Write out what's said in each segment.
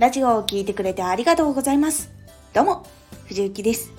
ラジオを聴いてくれてありがとうございます。どうも、藤幸です。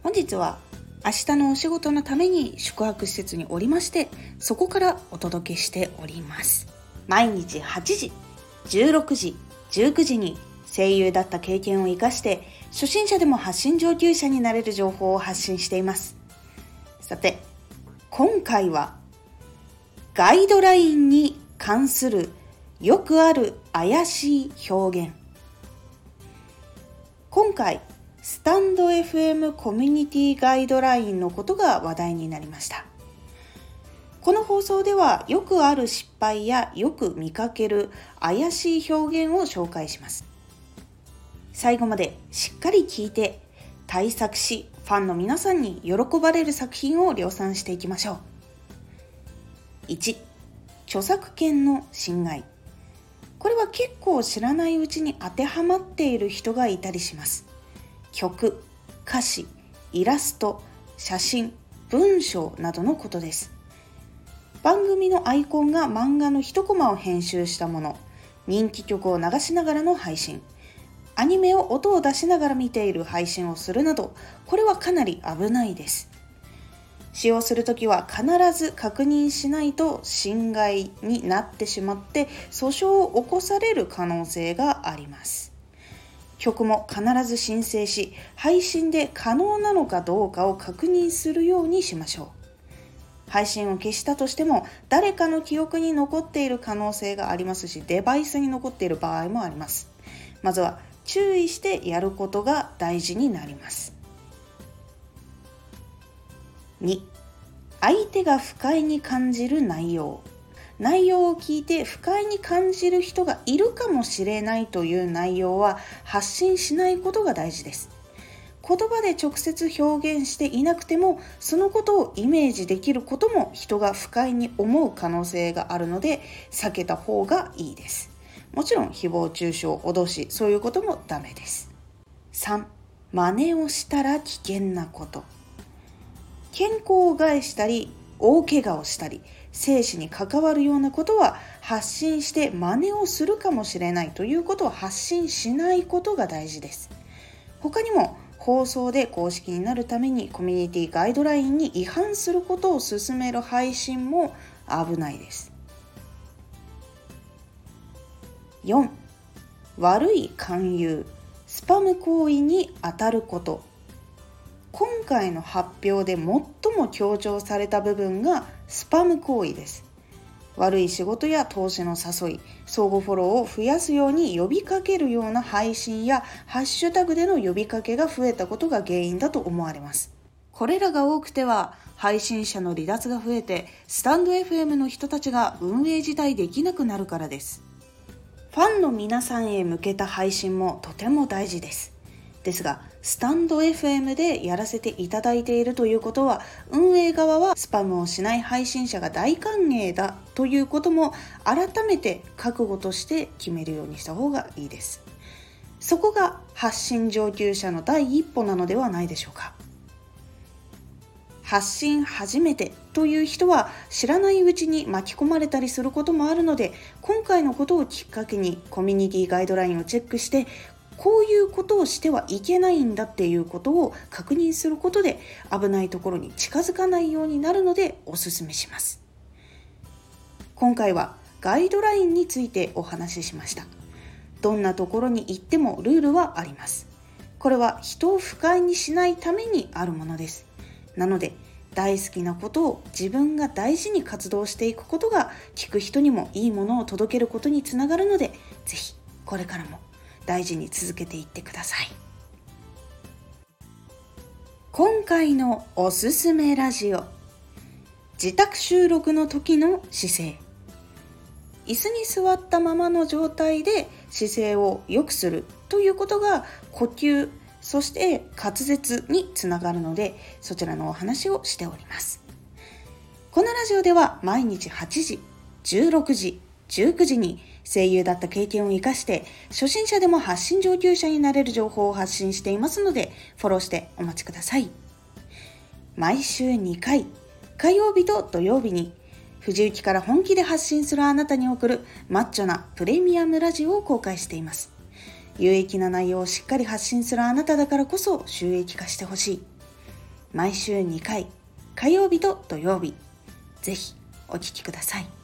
本日は明日のお仕事のために宿泊施設におりまして、そこからお届けしております。毎日8時、16時、19時に声優だった経験を活かして、初心者でも発信上級者になれる情報を発信しています。さて、今回はガイドラインに関するよくある怪しい表現今回スタンド FM コミュニティガイドラインのことが話題になりました。この放送ではよくある失敗やよく見かける怪しい表現を紹介します。最後までしっかり聞いて対策しファンの皆さんに喜ばれる作品を量産していきましょう。1著作権の侵害。これは結構知らないうちに当てはまっている人がいたりします。曲歌詞イラスト写真文章などのことです。番組のアイコンが漫画の一コマを編集したもの人気曲を流しながらの配信。アニメを音を出しながら見ている配信をするなどこれはかなり危ないです。使用するときは必ず確認しないと侵害になってしまって訴訟を起こされる可能性があります。曲も必ず申請し配信で可能なのかどうかを確認するようにしましょう。配信を消したとしても誰かの記憶に残っている可能性がありますしデバイスに残っている場合もあります。まずは注意してやることが大事になります。2相手が不快に感じる内容。内容を聞いて不快に感じる人がいるかもしれないという内容は発信しないことが大事です。言葉で直接表現していなくてもそのことをイメージできることも人が不快に思う可能性があるので避けた方がいいです。もちろん誹謗中傷脅しそういうこともダメです。3真似をしたら危険なこと。健康を害したり大怪我をしたり生死に関わるようなことは発信して真似をするかもしれないということを発信しないことが大事です。他にも放送で公式になるためにコミュニティガイドラインに違反することを勧める配信も危ないです。4悪い勧誘。スパム行為に当たること。今回の発表で最も強調された部分がスパム行為です。悪い仕事や投資の誘い相互フォローを増やすように呼びかけるような配信やハッシュタグでの呼びかけが増えたことが原因だと思われます。これらが多くては配信者の離脱が増えてスタンド FM の人たちが運営自体できなくなるからです。ファンの皆さんへ向けた配信もとても大事です。ですがスタンド FM でやらせていただいているということは運営側はスパムをしない配信者が大歓迎だということも改めて覚悟として決めるようにした方がいいです。そこが発信上級者の第一歩なのではないでしょうか。発信初めてという人は知らないうちに巻き込まれたりすることもあるので今回のことをきっかけにコミュニティガイドラインをチェックしてこういうことをしてはいけないんだっていうことを確認することで危ないところに近づかないようになるのでおすすめします。今回はガイドラインについてお話ししました。どんなところに行ってもルールはあります。これは人を不快にしないためにあるものです。なので大好きなことを自分が大事に活動していくことが聞く人にもいいものを届けることにつながるのでぜひこれからも大事に続けていってください。今回のおすすめラジオ。自宅収録の時の姿勢。椅子に座ったままの状態で姿勢を良くするということが呼吸そして滑舌につながるのでそちらのお話をしております。このラジオでは毎日8時16時19時に声優だった経験を生かして初心者でも発信上級者になれる情報を発信していますのでフォローしてお待ちください毎週2回火曜日と土曜日に藤雪から本気で発信するあなたに送るマッチョなプレミアムラジオを公開しています有益な内容をしっかり発信するあなただからこそ収益化してほしい。毎週2回、火曜日と土曜日、ぜひお聴きください。